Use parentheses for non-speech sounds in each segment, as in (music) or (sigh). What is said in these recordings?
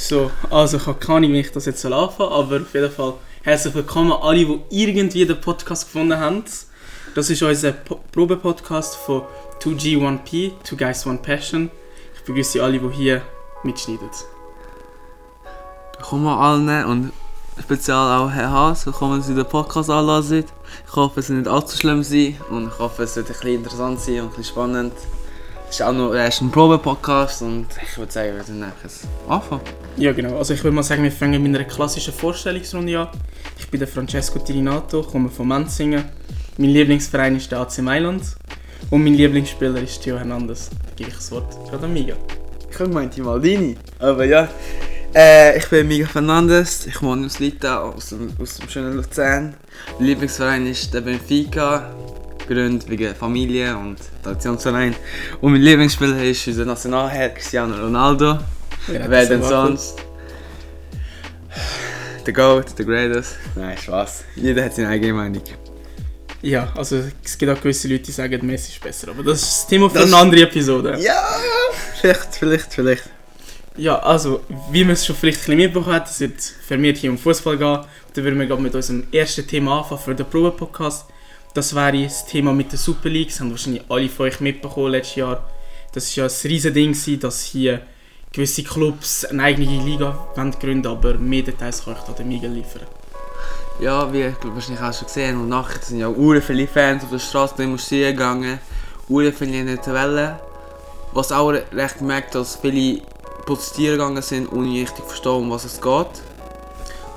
So, also ich habe keine Ahnung, das jetzt anfangen aber auf jeden Fall herzlich willkommen alle, die irgendwie den Podcast gefunden haben. Das ist unser po Probe-Podcast von 2G1P, Two Guys One Passion. Ich begrüße alle, die hier mitschneiden. Willkommen allen und speziell auch Herr Haas, willkommen, dass Sie den Podcast anlassen. Ich hoffe, es wird nicht allzu schlimm sein und ich hoffe, es wird ein bisschen interessant sein und ein bisschen spannend. Es ist auch noch erst ein Probe-Podcast und ich würde sagen, wir sind einfach anfangen. Ja genau, also ich würde mal sagen, wir fangen mit einer klassischen Vorstellungsrunde an. Ich bin der Francesco Tirinato, komme von Menzingen. Mein Lieblingsverein ist der AC Mailand und mein Lieblingsspieler ist Theo Hernandez. Da gebe ich das Wort gerade an Miga. Ich meinte Maldini, aber ja. Äh, ich bin Miguel Fernandes, ich wohne aus Lita, aus dem, aus dem schönen Luzern. Mein Lieblingsverein ist der Benfica, gegründet wegen Familie und Traditionsverein. Und mein Lieblingsspieler ist unser Nationalheld Cristiano Ronaldo. Ja, Wer denn sonst? Der Goat, der Greatest. Nein, Spaß. Jeder hat seine eigene Meinung. Ja, also es gibt auch gewisse Leute, die sagen, Messi ist besser, aber das ist das Thema für Das- eine andere Episode. Ja, vielleicht, vielleicht, vielleicht. Ja, also, wie man es schon vielleicht ein bisschen mitbekommen hat, es wird vermehrt hier um Fußball gehen. Und dann würden wir gerade mit unserem ersten Thema anfangen für den Probe-Podcast. Das wäre das Thema mit der Super League. Das haben wahrscheinlich alle von euch mitbekommen letztes Jahr. Das war ja ein riesen Ding, dass hier gewisse Clubs eine eigene Liga gründen aber mehr Details kann ich da dem Miguel liefern. Ja, wie ich glaub, wahrscheinlich auch schon gesehen und nachher sind ja auch viele Fans auf der Straße demonstrieren gegangen. Ure viele in der Tabelle. Was auch recht gemerkt, dass viele protestieren gegangen sind, ohne richtig verstehen, um was es geht.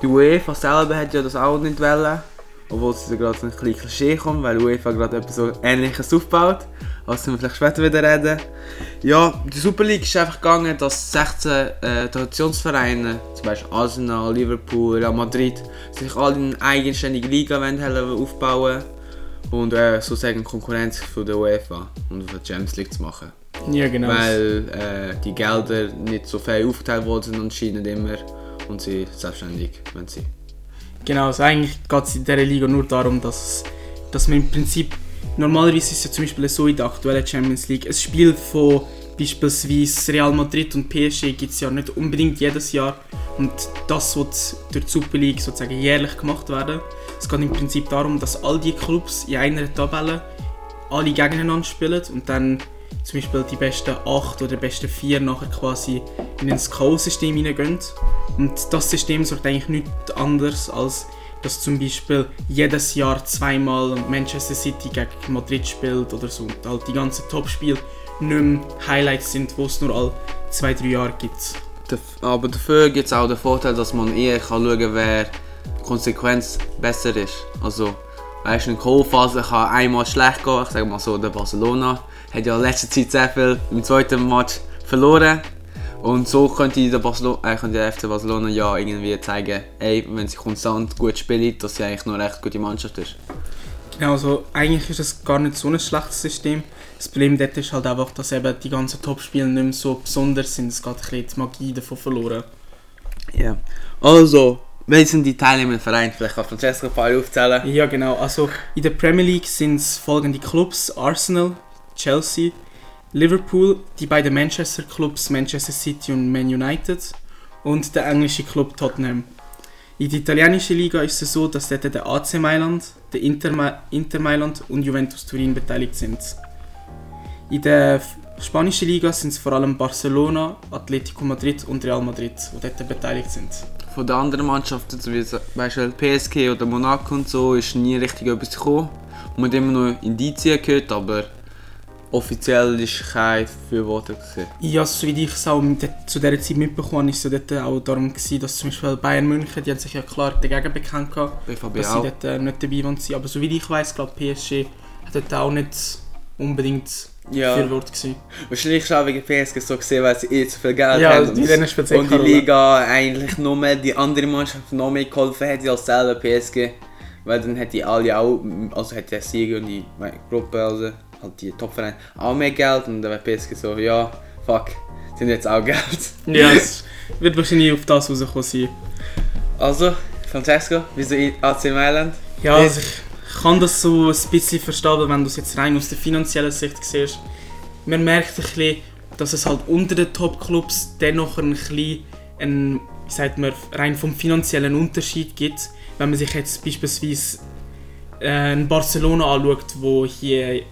Die UEFA selber hat ja das auch nicht wollen. Obwohl es gerade so ein bisschen Klischee kommt, weil UEFA gerade etwas so Ähnliches aufbaut. Das wir vielleicht später wieder reden. Ja, die Super League ist einfach gegangen, dass 16 äh, Traditionsvereine, zum Beispiel Arsenal, Liverpool, Real Madrid, sich alle eine eigenständige Liga wollen aufbauen und äh, sozusagen Konkurrenz für die UEFA und für die Champions League zu machen. Ja, genau. Weil äh, die Gelder nicht so fair aufgeteilt worden sind anscheinend immer und sie selbstständig wenn sie. Genau, also eigentlich geht es in dieser Liga nur darum, dass, dass man im Prinzip, normalerweise ist es ja zum Beispiel so in der aktuellen Champions League, ein Spiel von beispielsweise Real Madrid und PSG gibt es ja nicht unbedingt jedes Jahr und das wird durch die Super League sozusagen jährlich gemacht werden. Es geht im Prinzip darum, dass all die Clubs in einer Tabelle alle gegeneinander spielen und dann zum Beispiel die besten 8 oder besten 4 nachher quasi in ein K.O.-System hineingehen. Und das System sorgt eigentlich nichts anderes, als dass zum Beispiel jedes Jahr zweimal Manchester City gegen Madrid spielt oder so. Und halt die ganzen Topspiele nicht mehr Highlights sind, die es nur alle zwei, drei Jahre gibt. Aber dafür gibt es auch den Vorteil, dass man eher kann schauen kann, wer Konsequenz besser ist. Also, weißt du, in der Kohlphase kann einmal schlecht gehen. Ich sage mal so, der Barcelona hat ja in letzter Zeit sehr viel im zweiten Match verloren. Und so könnte der, Barcelo äh, könnte der FC Barcelona ja irgendwie zeigen, ey, wenn sie konstant gut spielen, dass sie eigentlich nur eine recht gute Mannschaft ist. Genau, also eigentlich ist es gar nicht so ein schlechtes System. Das Problem dort ist halt einfach, dass eben die ganzen Topspiele nicht mehr so besonders sind. Es geht ein bisschen die Magie davon verloren. Ja. Also, wer sind die teilnehmenden Vereine? Vielleicht kann Francesco ein paar aufzählen. Ja, genau. Also in der Premier League sind es folgende Clubs: Arsenal, Chelsea, Liverpool, die beiden Manchester Clubs Manchester City und Man United und der englische Club Tottenham. In der italienischen Liga ist es so, dass dort der AC Mailand, der Inter, Inter Mailand und Juventus Turin beteiligt sind. In der spanischen Liga sind es vor allem Barcelona, Atletico Madrid und Real Madrid, die dort beteiligt sind. Von den anderen Mannschaften, so wie zum Beispiel PSG oder Monaco und so, ist nie richtig etwas gekommen. Man hat immer nur Indizien gehört, aber offiziell ist kein Befürworter gewesen. Ja, so wie ich es auch mit zu dieser Zeit mitbekommen habe, ist es dort auch darum gewesen, dass zum Beispiel Bayern München, die haben sich ja klar dagegen bekannt gehabt, BVB dass sie auch. dort äh, nicht dabei waren. Aber so wie ich weiß, glaube PSG hat dort auch nicht unbedingt Ja, Befürworter gewesen. wahrscheinlich ist auch wegen PSG so gesehen, weil sie eh zu viel Geld Ja, haben. die eh und die keine Rolle. Liga eigentlich noch mehr, die andere Mannschaft noch mehr geholfen hätte als selber PSG. Weil dann hätte die alle auch, also hätte der Sieger und die Gruppe, also halt die Topvereine, auch mehr Geld und dann wäre PSG so, ja, fuck, sind jetzt auch Geld. Ja, (laughs) es wird wahrscheinlich auf das rauskommen sein. Also, Francesco, wieso AC Mailand? Ja, also ich kann das so ein bisschen verstehen, wenn du es jetzt rein aus der finanziellen Sicht siehst. Man merkt ein bisschen, dass es halt unter den Top-Clubs dennoch ein bisschen ein, wie sagt man, rein vom finanziellen Unterschied gibt, wenn man sich jetzt beispielsweise äh, Barcelona anschaut, wo hier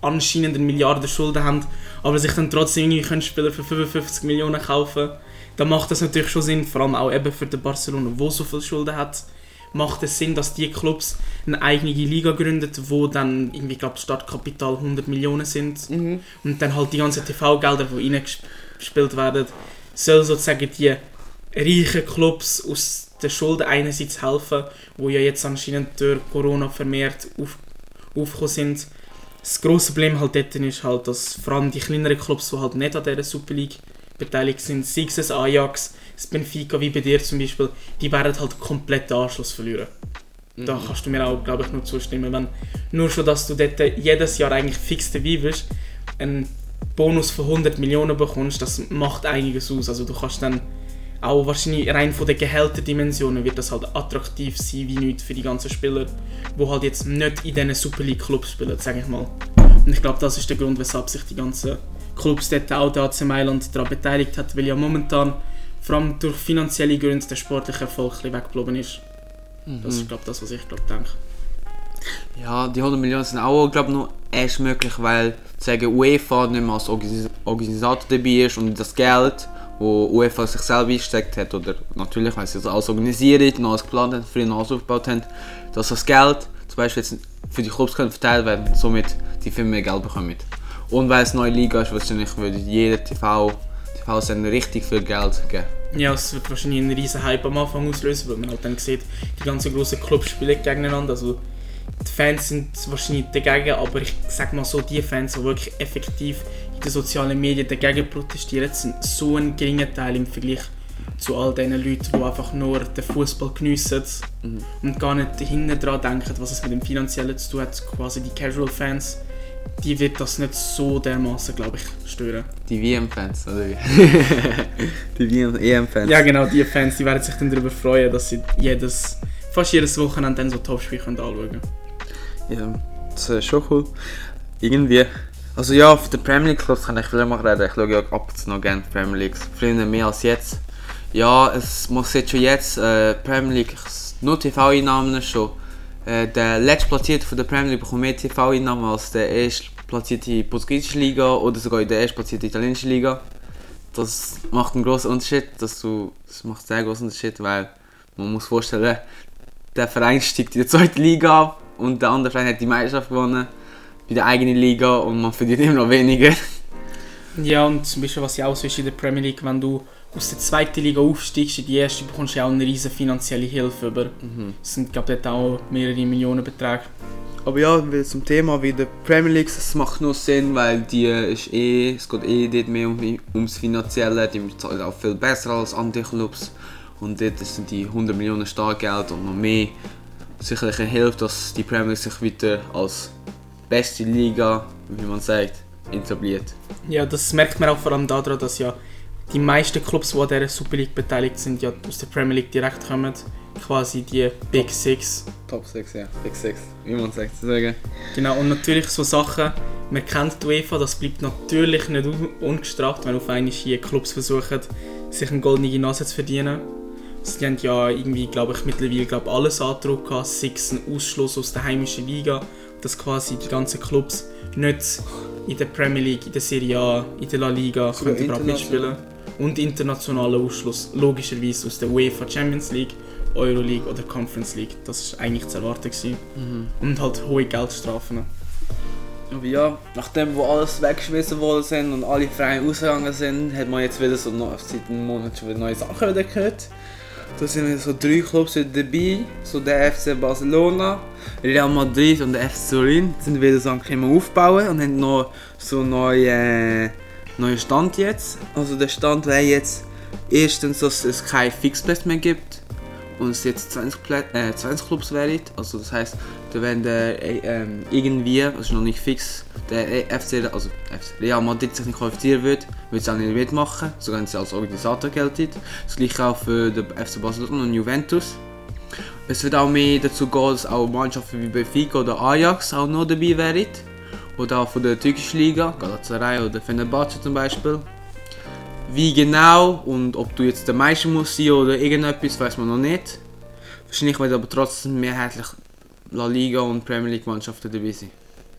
anscheinend eine Milliarde Schulden haben, aber sich dann trotzdem irgendwie können Spieler für 55 Millionen kaufen, dann macht das natürlich schon Sinn, vor allem auch eben für den Barcelona, wo so viel Schulden hat, macht es Sinn, dass die Clubs eine eigene Liga gründen, wo dann irgendwie glaube Startkapital 100 Millionen sind Mhm. und dann halt die ganzen TV-Gelder, die reingespielt werden, soll sozusagen die reichen Clubs aus den Schulden einerseits helfen, wo ja jetzt anscheinend durch Corona vermehrt auf, aufgekommen sind. Das grosse Problem halt dort ist halt, dass vor allem die kleineren Clubs, die halt nicht an dieser Super League beteiligt sind, sei es Ajax, das Benfica, wie bei dir zum Beispiel, die werden halt komplett den Anschluss verlieren. Da Mhm. kannst du mir auch, glaube ich, nur zustimmen. Wenn, nur schon, dass du dort jedes Jahr eigentlich fix dabei bist, einen Bonus von 100 Millionen bekommst, das macht einiges aus. Also du kannst dann auch wahrscheinlich rein von den Gehälterdimensionen wird das halt attraktiv sein wie nichts für die ganzen Spieler, die halt jetzt nicht in diesen Super League Clubs spielen, sage ich mal. Und ich glaube, das ist der Grund, weshalb sich die ganzen Clubs dort auch der AC Mailand daran beteiligt hat, weil ja momentan vor allem durch finanzielle Gründe der sportliche Erfolg ein weggeblieben ist. Das ist, glaube das, was ich glaub, denke. Ja, die 100 Millionen sind auch, glaube nur erst möglich, weil sagen UEFA nicht mehr als Organis Organisator dabei ist und das Geld, wo UEFA sich selber eingesteckt hat, oder natürlich, weil sie das alles organisiert, noch alles geplant haben, früher alles aufgebaut haben, dass das Geld zum Beispiel jetzt für die Clubs verteilt werden, somit die viel mehr Geld bekommen. Und weil es eine neue Liga ist, wahrscheinlich würde jeder TV, TV-Sender richtig viel Geld geben. Ja, es wird wahrscheinlich einen riesen Hype am Anfang auslösen, weil man halt dann sieht, die ganzen grossen Clubs spielen gegeneinander. Also die Fans sind wahrscheinlich dagegen, aber ich sag mal so, die Fans, die wirklich effektiv in den sozialen Medien dagegen protestieren, sind so ein geringer Teil im Vergleich zu all diesen Leuten, die einfach nur den Fußball geniessen Mhm. und gar nicht hinten dran denken, was es mit dem Finanziellen zu tun hat. Quasi die Casual Fans, die wird das nicht so dermaßen, glaube ich, stören. Die WM-Fans, oder wie? (laughs) die WM EM-Fans. Ja, genau, die Fans, die werden sich dann darüber freuen, dass sie jedes, fast jedes Wochenende dann so Topspiel anschauen können. Ja, das ist schon cool. Irgendwie. Also ja, auf der Premier League Clubs kann ich viel mehr reden. Ich schaue ja ab und zu noch gerne Premier League. Früher mehr als jetzt. Ja, es muss jetzt schon jetzt äh, Premier League, nur TV-Einnahmen schon. Äh, der letzte Platzierte von der Premier League bekommt mehr TV-Einnahmen als der erste platzierte portugiesische Liga oder sogar in der erst platzierte italienische Liga. Das macht einen großen Unterschied. Dass du, das macht einen sehr großen Unterschied, weil man muss vorstellen, der Verein steigt in die zweite Liga ab und der andere Verein hat die Meisterschaft gewonnen bei der eigenen Liga und man verdient immer noch weniger. Ja, und zum Beispiel, was ja auch so ist in der Premier League, wenn du aus der zweiten Liga aufsteigst in die erste, bekommst du ja auch eine riesige finanzielle Hilfe über. Das sind, glaube ich, dort auch mehrere Millionen Beträge. Aber ja, wieder zum Thema wie der Premier League, das macht nur Sinn, weil die ist eh, es geht eh dort mehr um, ums Finanzielle, die zahlen auch viel besser als andere Clubs und dort sind die 100 Millionen Startgeld und noch mehr sicherlich eine Hilfe, dass die Premier League sich wieder als beste Liga, wie man sagt, etabliert. Ja, das merkt man auch vor allem daran, dass ja die meisten Clubs, die an dieser Super League beteiligt sind, ja aus der Premier League direkt kommen. Quasi die Big Six. Top 6, ja, Big 6, wie man sagt, zu sagen. Genau, und natürlich so Sachen, man kennt die UEFA, das bleibt natürlich nicht un- ungestraft, wenn auf einmal hier Clubs versuchen, sich eine goldene Nase zu verdienen. Sie haben ja irgendwie, glaube ich, mittlerweile glaub, alles angedruckt, gehabt, sei es ein Ausschluss aus der heimischen Liga, dass quasi die ganzen Clubs nicht in der Premier League, in der Serie A, in der La Liga Sogar können überhaupt mitspielen. Und internationaler Ausschluss, logischerweise aus der UEFA Champions League, Euroleague oder Conference League. Das war eigentlich zu erwarten. Gewesen. Und halt hohe Geldstrafen. Aber ja, nachdem wo alles weggeschmissen worden sind und alle Vereine ausgegangen sind, hat man jetzt wieder so seit einem Monat schon wieder neue Sachen wieder gehört. Da sind so drei Clubs dabei, so der FC Barcelona, Real Madrid und der FC Turin sind wieder so am aufbauen und haben noch so neue, äh, neuen Stand jetzt. Also der Stand wäre jetzt erstens, dass es kein Fixplatz mehr gibt und es jetzt 20, Plä äh, 20 Clubs wären. Also das heißt, da werden der, äh, ähm, irgendwie, das ist noch nicht fix, der äh, FC, also FC Real Madrid sich nicht qualifizieren wird, wird es auch nicht mitmachen, wenn sie als Organisator gelten. Das gleiche auch für den FC Barcelona und Juventus. Es wird auch mehr dazu gehen, dass auch Mannschaften wie Benfica oder Ajax auch noch dabei wären. Oder auch von der türkischen Liga, Galatasaray oder Fenerbahce zum Beispiel. Wie genau und ob du jetzt der Meister musst sein oder irgendetwas, weiß man noch nicht. Wahrscheinlich werden aber trotzdem mehrheitlich La Liga und Premier League Mannschaften dabei sein.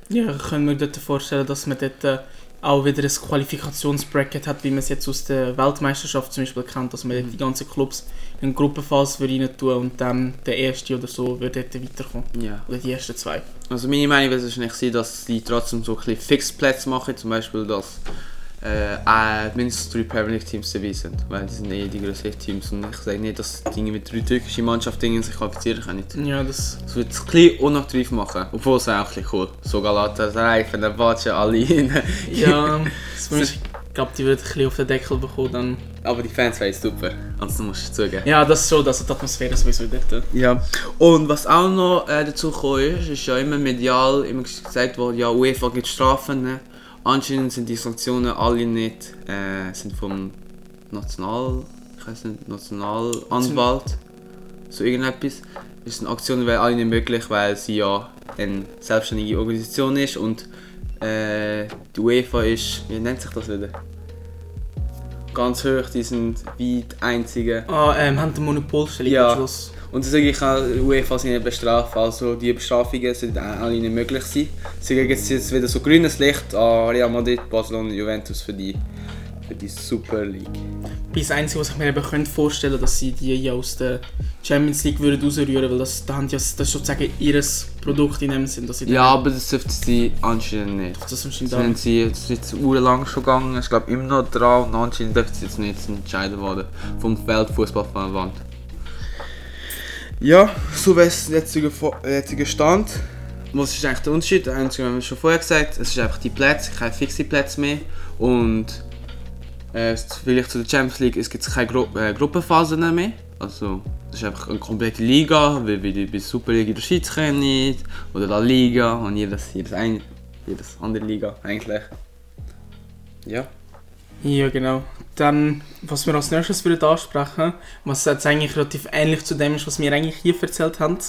Ja, ich kann mir dort vorstellen, dass man dort äh, auch wieder ein Qualifikationsbracket hat, wie man es jetzt aus der Weltmeisterschaft zum Beispiel kennt, dass man dort die ganzen Clubs in Gruppenphase rein tun und dann der erste oder so würde dort weiterkommen. Ja. Oder die ersten zwei. Also meine Meinung wäre wahrscheinlich sein, dass sie trotzdem so ein bisschen Fixplätze machen, zum Beispiel, dass äh, mindestens drei Premier League Teams dabei sind, weil die sind eh die größten Teams und ich sage nicht, dass die mit drei türkischen Mannschaften sich qualifizieren können. Ja, das... Das wird es ein bisschen unattraktiv machen, obwohl es auch ein bisschen cool So Galatasaray, Fenerbahce, alle rein. Ja, ich glaube, die wird ein bisschen auf den Deckel bekommen dann. Aber die Fans wären super, also musst du zugeben. Ja, das schon, also die Atmosphäre sowieso dort. Ja, und was auch noch äh, dazu gekommen ist, ist ja immer medial immer gesagt worden, ja, UEFA gibt Strafen. Ne? Anscheinend sind die Sanktionen alle nicht äh, sind vom National, ich weiß nicht, Nationalanwalt, so irgendetwas. Das sind Aktionen, weil alle nicht möglich, weil sie ja eine selbstständige Organisation ist und äh, die UEFA ist, wie nennt sich das wieder? Ganz hoch, die sind wie die einzigen. Ah, ähm, haben die Monopolstellung Ja. am Schluss. Und deswegen kann UEFA sie nicht bestrafen, also die Bestrafungen sind alle nicht möglich sein. Gibt es jetzt wieder so grünes Licht an Real Madrid, Barcelona, Juventus für die, für die Super League. Das Einzige, was ich mir eben könnte vorstellen könnte, dass sie die ja aus der Champions League würden rausrühren weil das, da haben die ja, das ist sozusagen ihr Produkt in dem Sinn, dass sie Ja, aber das dürften sie anscheinend nicht. das Das anscheinend haben auch- sie jetzt jetzt lang schon gegangen, ich glaube immer noch dran und anscheinend dürfen sie jetzt nicht entscheiden worden vom Weltfußballverband. Ja, so wäre es jetziger, jetziger Stand. Was ist eigentlich der Unterschied? Der einzige haben wir schon vorher gesagt, es ist einfach die Plätze, keine fixe Plätze mehr. Und äh, vielleicht zu der Champions League, es gibt keine Gru äh, Gruppenphasen mehr. Also, das ist einfach eine komplette Liga, wie, wie die bei der Super League in der Schweiz kennen. Oder La Liga und jedes, jedes, ein, jedes andere Liga eigentlich. Ja. Ja, genau. Dann, was wir als nächstes würden ansprechen, was jetzt eigentlich relativ ähnlich zu dem ist, was wir eigentlich hier erzählt haben.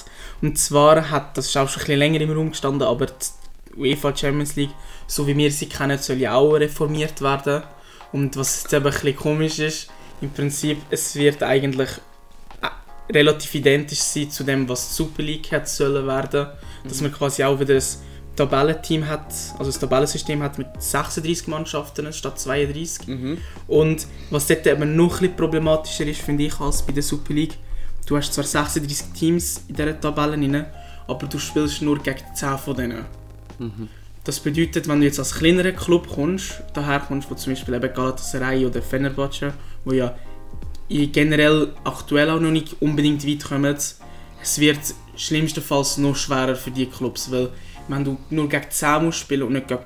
Und zwar hat, das ist auch schon ein bisschen länger im Raum gestanden, aber die UEFA Champions League, so wie wir sie kennen, soll ja auch reformiert werden. Und was jetzt eben ein bisschen komisch ist, im Prinzip, es wird eigentlich äh, relativ identisch sein zu dem, was die Super League hat sollen werden. Dass man quasi auch wieder ein Tabellenteam hat, also ein Tabellensystem hat mit 36 Mannschaften statt 32. Mhm. Und was dort eben noch ein problematischer ist, finde ich, als bei der Super League, du hast zwar 36 Teams in dieser Tabelle drin, aber du spielst nur gegen 10 von denen. Mhm. Das bedeutet, wenn du jetzt als kleinerer Club kommst, daher kommst, wo zum Beispiel eben Galatasaray oder Fenerbahce, wo ja generell aktuell auch noch nicht unbedingt weit kommen, es wird schlimmstenfalls noch schwerer für die Clubs, weil wenn du nur gegen 10 musst spielen und nicht gegen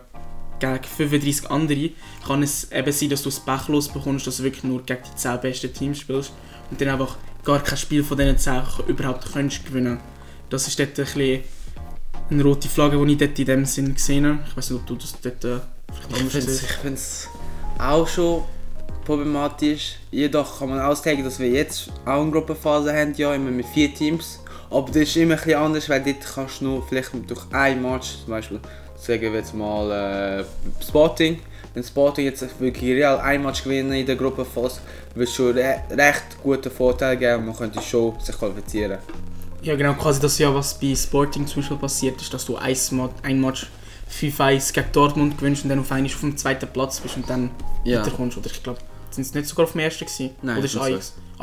gegen 35 andere, kann es eben sein, dass du es Pech bekommst, dass du wirklich nur gegen die 10 besten Teams spielst und dann einfach gar kein Spiel von diesen 10 überhaupt kannst gewinnen. Das ist dort ein bisschen eine rote Flagge, die ich dort in dem Sinn gesehen habe. Ich weiß nicht, ob du das dort äh, Ich finde es auch schon problematisch. Jedoch kann man auszeigen, dass wir jetzt auch eine Gruppenphase haben, ja, immer mit vier Teams. Aber das ist immer ein bisschen anders, weil dort kannst du nur vielleicht durch ein Match, zum Beispiel, sagen wir jetzt mal äh, Sporting. Wenn Sporting jetzt wirklich real ein Match gewinnen in der Gruppenphase, wird es schon re recht guten Vorteil geben und man könnte schon sich qualifizieren. Ja genau, quasi das ja, was bei Sporting zum Beispiel passiert ist, dass du ein, Ma ein Match 5-1 gegen Dortmund gewinnst und dann auf einmal auf dem zweiten Platz bist und dann Ja. weiterkommst. Oder ich glaube, sind es nicht sogar auf dem ersten gewesen? Nein, Oder ist so.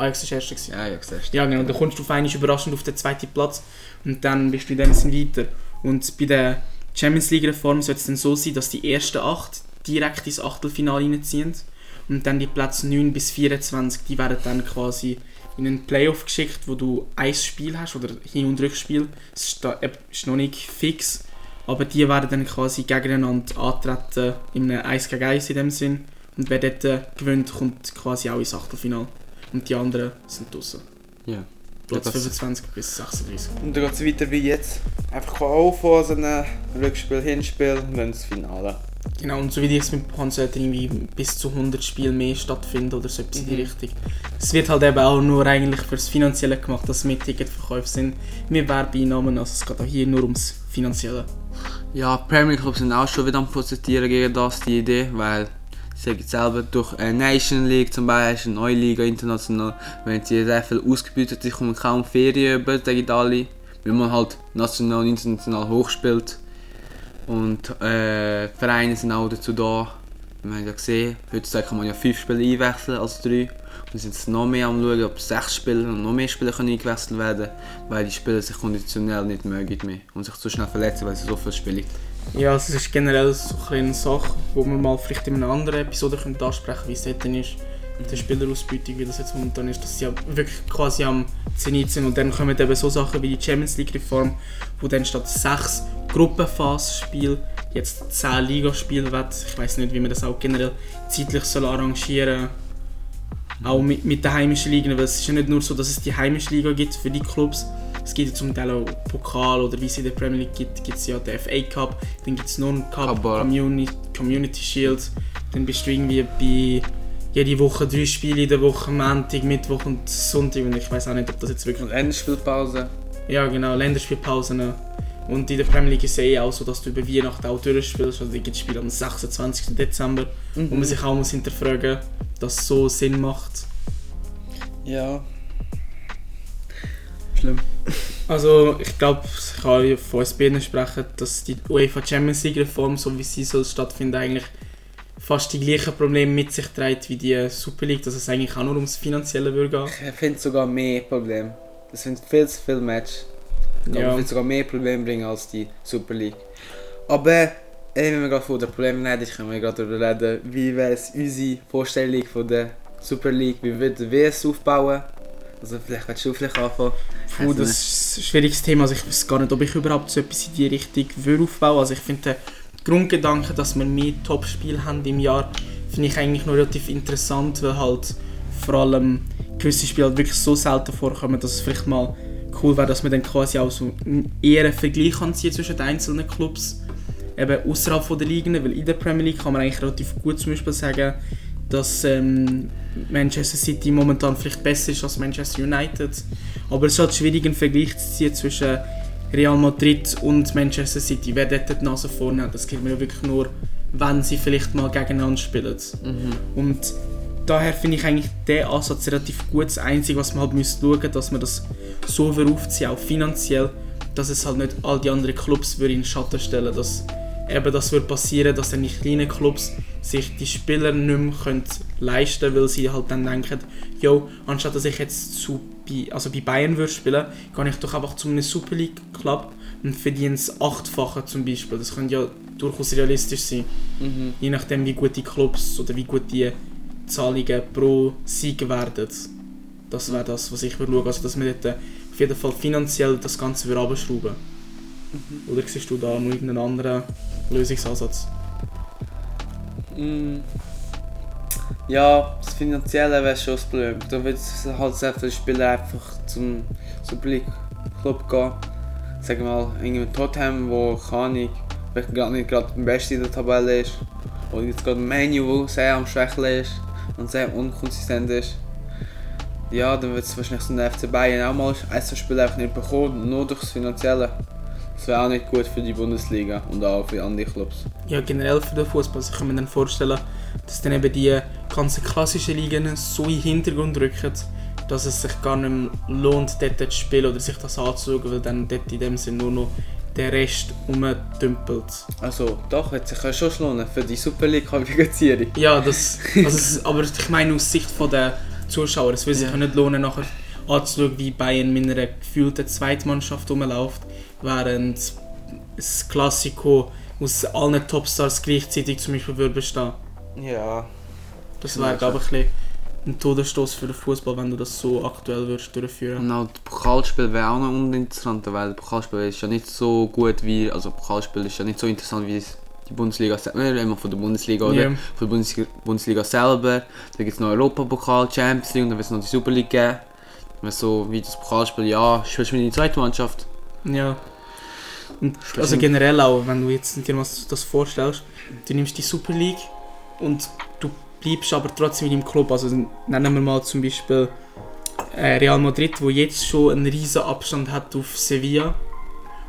Ajax? Ajax ist der erste gewesen. Ja, ja, siehst Ja genau, dann kommst du auf einmal überraschend auf den zweiten Platz und dann bist du in dem Sinn weiter. Und bei der Champions League Reform soll es dann so sein, dass die ersten acht direkt ins Achtelfinale reinziehen und dann die Plätze 9 bis 24, die werden dann quasi in einen Playoff geschickt, wo du ein Spiel hast oder Hin- und Rückspiel. Es ist, da, eben- ist noch nicht fix, aber die werden dann quasi gegeneinander antreten in einem 1 gegen 1 in dem Sinn. Und wer dort äh, gewinnt, kommt quasi auch ins Achtelfinale. Und die anderen sind draußen. Ja. Platz Ja, das- 25 bis 36. Und dann geht es weiter wie jetzt. Einfach K.O.-Phasen, Rückspiel, Hinspiel und dann das Finale. Genau, und so wie ich es mitbekommen sollte irgendwie bis zu 100 Spiele mehr stattfinden oder so etwas in die Mhm. Richtung. Es wird halt eben auch nur eigentlich fürs Finanzielle gemacht, dass mehr Ticketverkäufe sind, mehr Werbeeinnahmen, also es geht auch hier nur ums Finanzielle. Ja, Premier Clubs sind auch schon wieder am protestieren gegen das, die Idee, weil Sie sagen selber, durch eine Nation League zum Beispiel, eine neue Liga international, wenn sie sehr viel ausgebeutet, sie kommen kaum Ferien über, sagen alle, weil man halt national und international hochspielt. Und äh, Vereine sind auch dazu da. Wir haben ja gesehen, heutzutage kann man ja fünf Spieler einwechseln als drei. Und wir sind jetzt noch mehr am schauen, ob sechs Spieler und noch mehr Spieler können eingewechselt werden weil die Spieler sich konditionell nicht mögen mehr und sich zu schnell verletzen, weil sie so viel spielen. Ja, also es ist generell so eine Sache, wo wir mal vielleicht in einer anderen Episode können ansprechen können, wie es dort ist, mit der Spielerausbeutung, wie das jetzt momentan ist, dass sie ja wirklich quasi am Zenit sind und dann kommen eben so Sachen wie die Champions League Reform, wo dann statt sechs Gruppenphase-Spiele jetzt zehn Ligaspiele wird. Ich weiß nicht, wie man das auch generell zeitlich soll arrangieren soll. Auch mit, mit den heimischen Ligen, weil es ist ja nicht nur so, dass es die heimische Liga gibt für die Clubs, es gibt ja zum Teil auch Pokal oder wie es in der Premier League gibt, gibt es ja den FA Cup, dann gibt es noch einen Cup, Aber- Community, Community Shield, dann bist du irgendwie bei jede Woche drei Spiele in der Woche, Montag, Mittwoch und Sonntag und ich weiß auch nicht, ob das jetzt wirklich... Und Endspielpause. Ja genau, Länderspielpausen. Und in der Premier League ist es eh auch so, dass du über Weihnachten auch durchspielst, also die gibt es Spiele am 26. Dezember, wo man sich auch muss hinterfragen dass es so Sinn macht. Ja. Schlimm. Also ich glaube, ich kann von uns beiden sprechen, dass die UEFA Champions League Reform, so wie sie soll stattfinden, eigentlich fast die gleichen Probleme mit sich trägt wie die Super League, dass es eigentlich auch nur ums Finanzielle würde gehen. Ich finde sogar mehr Probleme. Es sind viel zu viele Matches. Ich glaube, Ja. es wird sogar mehr Probleme bringen als die Super League. Aber, äh, wenn wir gerade von den Problemen reden, können wir gerade darüber reden, wie wäre es unsere Vorstellung von der Super League, wie wird wir es aufbauen? Also vielleicht kannst du vielleicht anfangen. Puh, das ist ein schwieriges Thema. Also ich weiß gar nicht, ob ich überhaupt so etwas in die Richtung würde aufbauen Also ich finde den Grundgedanke, dass wir mehr Top-Spiele haben im Jahr, finde ich eigentlich noch relativ interessant, weil halt vor allem gewisse Spiele halt wirklich so selten vorkommen, dass es vielleicht mal cool wäre, dass man dann quasi auch so eher einen Vergleich kann ziehen zwischen den einzelnen Clubs, eben außerhalb von der Ligen, weil in der Premier League kann man eigentlich relativ gut zum Beispiel sagen, dass ähm, Manchester City momentan vielleicht besser ist als Manchester United. Aber es ist halt schwierig, einen Vergleich zu ziehen zwischen Real Madrid und Manchester City. Wer dort die Nase vorne hat, das man ja wirklich nur, wenn sie vielleicht mal gegeneinander spielen. Und daher finde ich eigentlich den Ansatz relativ gut. Das Einzige, was man halt müsste schauen, dass man das so aufziehen, auch finanziell, dass es halt nicht all die anderen Clubs würde in den Schatten stellen dass eben das würde passieren, dass dann die kleinen Clubs sich die Spieler nicht mehr können leisten können, weil sie halt dann denken, jo, anstatt dass ich jetzt zu, bei, also bei Bayern würde spielen, gehe ich doch einfach zu einem Super League Club und verdiene das Achtfache zum Beispiel. Das könnte ja durchaus realistisch sein, Mhm. je nachdem wie gut die Clubs oder wie gut die Zahlungen pro Sieg werden. Das wäre das, was ich würde schauen, also dass man dort auf jeden Fall finanziell das Ganze wieder abschrauben. Oder siehst du da noch irgendeinen anderen Lösungsansatz? Mm. Ja, das Finanzielle wäre schon das Problem. Da wird es halt sehr viele Spieler einfach zum League Club gehen. Sagen wir mal, irgendwie Tottenham, wo keine vielleicht gerade nicht gerade am besten in der Tabelle ist. Oder jetzt gerade Menu, wo sehr am Schwächeln ist und sehr unkonsistent ist. Ja, dann wird es wahrscheinlich so ein FC Bayern auch mal ein Spiel einfach nicht bekommen, nur durch das Finanzielle. Das wäre auch nicht gut für die Bundesliga und auch für andere Clubs. Ja, generell für den Fußball. Also ich kann mir dann vorstellen, dass dann eben die ganzen klassischen Ligen so in den Hintergrund rücken, dass es sich gar nicht mehr lohnt, dort zu spielen oder sich das anzuschauen, weil dann dort in dem Sinne nur noch der Rest rumdümpelt. Also doch, wird sich ja schon lohnen für die Super League Qualifizierung. Ja, das, (laughs) also aber ich meine aus Sicht der Zuschauer, es will sich ja nicht lohnen, nachher anzuschauen, wie Bayern mit einer gefühlten Zweitmannschaft rumläuft, während das Klassiko aus allen Topstars gleichzeitig zum Beispiel würde bestehen. Ja. Das wäre, glaube ich, ein, ein Todesstoß für den Fußball, wenn du das so aktuell würdest durchführen. Und auch das Pokalspiel wäre auch noch uninteressant, weil das Pokalspiel ist ja nicht so gut wie, also Pokalspiel ist ja nicht so interessant wie die Bundesliga selber, wir immer von der Bundesliga oder Ja. von der Bundesliga, Bundesliga selber. Da gibt es noch Europapokal, Champions League und dann wird es noch die Super League geben. Wenn so wie das Pokalspiel, ja, spielst du mit in die zweite Mannschaft. Ja. Und also generell auch, wenn du jetzt dir das vorstellst, du nimmst die Super League und du bleibst aber trotzdem in deinem Club. Also nennen wir mal zum Beispiel äh, Real Madrid, wo jetzt schon einen riesen Abstand hat auf Sevilla.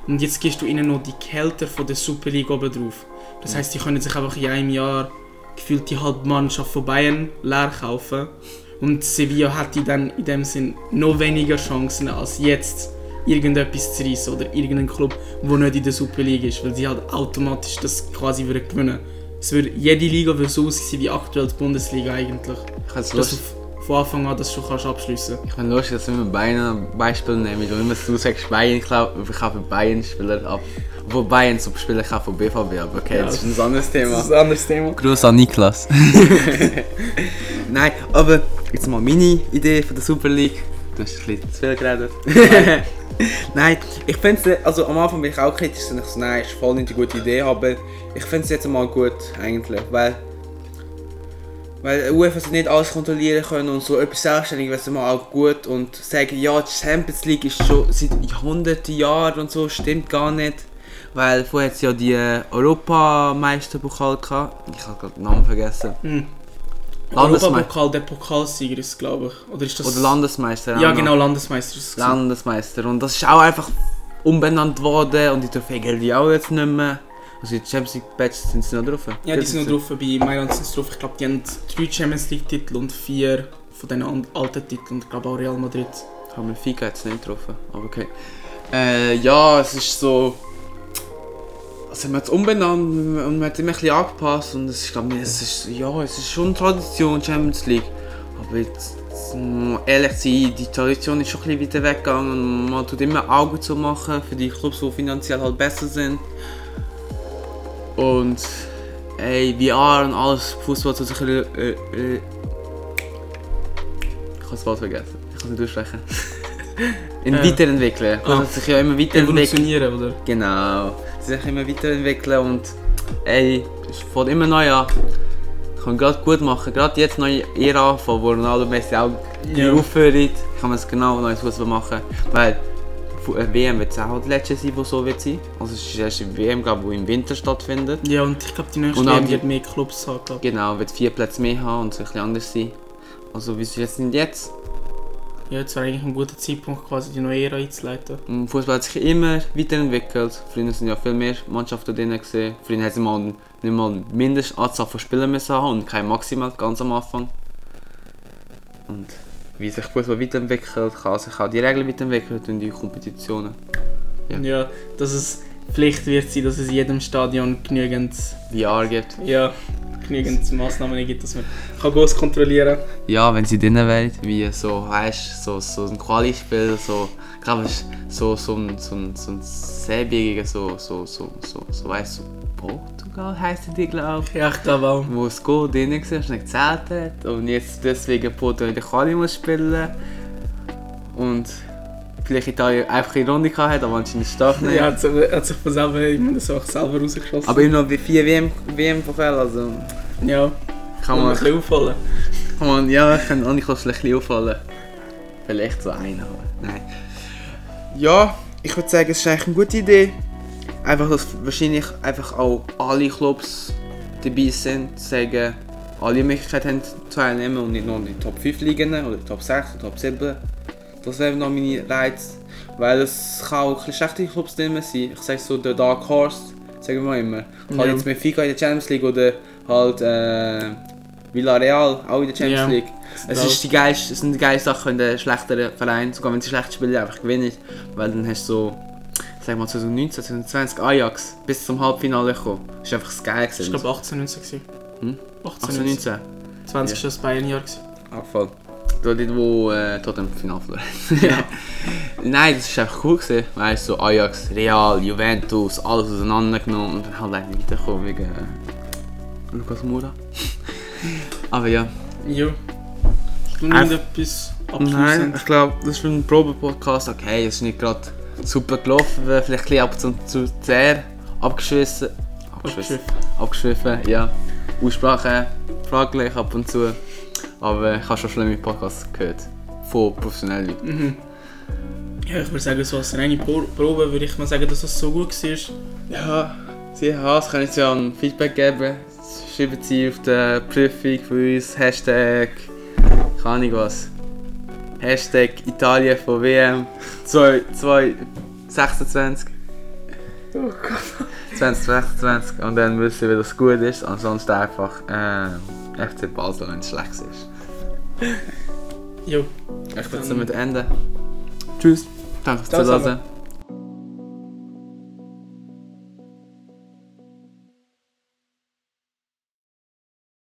Und jetzt gibst du ihnen noch die Kälter von der Super League oben drauf. Das heißt, die können sich einfach in einem Jahr gefühlt die halbe Mannschaft von Bayern leer kaufen. Und Sevilla hätte dann in dem Sinn noch weniger Chancen als jetzt irgendetwas zu reissen oder irgendein Club, der nicht in der Super League ist, weil sie halt automatisch das quasi würden gewinnen. Es würde, jede Liga würde so aussehen wie aktuell die Bundesliga eigentlich. Ich Dass du lustig, f- von Anfang an das schon kannst abschliessen ich finde lustig, dass wir Bayern ein Beispiel nehmen. Weil immer du sagst Bayern, ich glaube, ich kaufe Bayern-Spieler ab. Obwohl Bayern zum Spieler kaufen von BVB, aber okay, Ja. das ist ein anderes Thema. ein anderes Thema. Gruß an Niklas. (laughs) Nein, aber jetzt mal meine Idee von der Super League. Du hast ein bisschen zu viel geredet. (laughs) (laughs) Nein, ich finde es, also am Anfang bin ich auch kritisch, und ich so, nein, ist voll nicht eine gute Idee, aber ich finde es jetzt mal gut eigentlich, weil weil UEFA sie nicht alles kontrollieren können und so etwas selbstständig wäre es mal auch gut und sagen, ja, die Champions League ist schon seit hunderten Jahren und so, stimmt gar nicht. Weil vorher hat es ja die äh, Europameisterpokal gehabt. Ich habe gerade den Namen vergessen. Hm. Europapokal, der Pokalsieger ist glaube ich. Oder ist das... Oder Landesmeister. Ja genau. Landesmeister ist es. Landesmeister. Und das ist auch einfach umbenannt worden und die Trophäe gilt ja auch jetzt nicht mehr. Also die Champions League Badges sind sie noch drauf. Ja, die sind noch drauf, bei Mailand sind sie drauf. Ich glaube, die haben drei Champions League Titel und vier von den alten Titeln. Und ich glaube auch Real Madrid. Haben wir Fika jetzt nicht getroffen, aber okay. Äh, ja, es ist so. Also man hat es umbenannt und man hat immer ein bisschen angepasst und es ist, glaub ich, es ist, ja, es ist schon Tradition Champions League. Aber jetzt, man ehrlich sein, die Tradition ist schon ein bisschen weiter weggegangen und man tut immer Augen zu machen für die Clubs, die finanziell halt besser sind. Und ey, VR und alles, Fußball tut sich ein bisschen, äh, äh, ich habe das Wort vergessen. Ich kann es nicht aussprechen. (laughs) In Äh. weiterentwickeln. Ah. Ah. sich ja immer weiterentwickeln. Evolutionieren, oder? Genau. Sich immer weiterentwickeln und ey, es fängt immer neu an. Kann gerade gut machen. Gerade jetzt neue Ära von wo Ronaldo Messi auch Ja. aufhören, kann man es genau neues Fußball machen. Weil Fu- äh, WM wird es auch die letzte sein, die so wird sein. Also es ist erst die WM, glaube die im Winter stattfindet. Ja, und ich glaube, die nächste WM wird mehr Clubs haben, glaube Genau, wird vier Plätze mehr haben und es ein bisschen anders sein. Also wie es jetzt nicht jetzt. Ja, jetzt wäre eigentlich ein guter Zeitpunkt, quasi die neue Ära einzuleiten. Im Fußball hat sich immer weiterentwickelt. Früher sind ja viel mehr Mannschaften drin. Gewesen. Früher hatten sie mal nicht mal eine Mindestanzahl von Spielern müssen haben und kein Maximal ganz am Anfang. Und wie sich Fußball weiterentwickelt, kann sich auch die Regeln weiterentwickeln und die Kompetitionen. Ja. Ja. dass es Pflicht wird sein, dass es in jedem Stadion genügend, VR gibt. ja, genügend Massnahmen gibt, dass man kann Goals kontrollieren kann. Ja, wenn sie drin wären, wie so, weißt so, so ein Quali-Spiel, so, ich glaube, ist so, so ein, so ein, so ein Seebiegiger, so, so, so, so, so, weißt so Portugal heisst die, glaube ich. Ja, ich glaube auch. wo das Goal drin war, nicht gezählt hat und jetzt deswegen Porto in der Quali muss spielen und vielleicht Italien einfach eine Runde gehabt hat, aber anscheinend ist es doch nicht. Ja, hat sich, hat sich von selber, immer so selber rausgeschossen. Aber immer noch wie vier WM, WM Pokal, also ja, kann man man, ein bisschen auffallen. kann man ja, kann Clubs vielleicht ein bisschen auffallen. Vielleicht so einen, aber nein. Ja, ich würde sagen, es ist eigentlich eine gute Idee. Einfach, dass wahrscheinlich einfach auch alle Clubs dabei sind, sagen, alle die Möglichkeit haben teilnehmen und nicht nur die Top 5 liegen oder Top 6 oder Top 7. Das wäre noch meine Reiz. Weil es kann auch ein schlechte Clubs drin sein. Ich sage so, der Dark Horse, sagen wir immer. Ja. jetzt Benfica in der Champions League oder halt äh, Villarreal auch in der Champions Ja. League. Es, ist die geilste, es sind die geilsten Sachen, wenn der schlechtere Verein, sogar wenn sie schlecht spielen, einfach gewinnt. Weil dann hast du so, sag mal 2019, 2020 Ajax bis zum Halbfinale gekommen. Das ist einfach das Geil Ich gewesen. glaube 18, 19 gewesen. Hm? 18, 18, 19. 19. 20 Ja. war das Bayern-Jahr. gewesen. Abfall. Dort, wo äh, Tottenham im Finale verloren hat. Nein, das war einfach cool. Gewesen. Weißt du, so Ajax, Real, Juventus, alles auseinandergenommen und dann halt leider nicht weitergekommen wegen äh, Lucas Moura. (laughs) Aber ja. Ja. Du Einf- nicht etwas Nein, ich glaube, das ist einen Probe-Podcast okay. Es ist nicht gerade super gelaufen, vielleicht ein bisschen ab und zu sehr abgeschwissen. Abgeschwissen. Abgeschwiffen, ja. Aussprache fraglich ab und zu. Aber ich habe schon schlimme Podcasts gehört. Von professionellen Leuten. Mhm. Ja, ich würde sagen, so als reine Probe würde ich mal sagen, dass das so gut war. Ja, sie haben es, können sie an Feedback geben. Schreiben sie auf der Prüfung für uns, Hashtag, keine Ahnung was. Hashtag Italien von WM 2026. (laughs) Oh Gott. 2026 und dann wissen wir, wie das gut ist. Ansonsten einfach äh, FC Basel, wenn es schlecht ist. Jo. Ich würde es damit enden. Tschüss. Danke fürs Zuhören.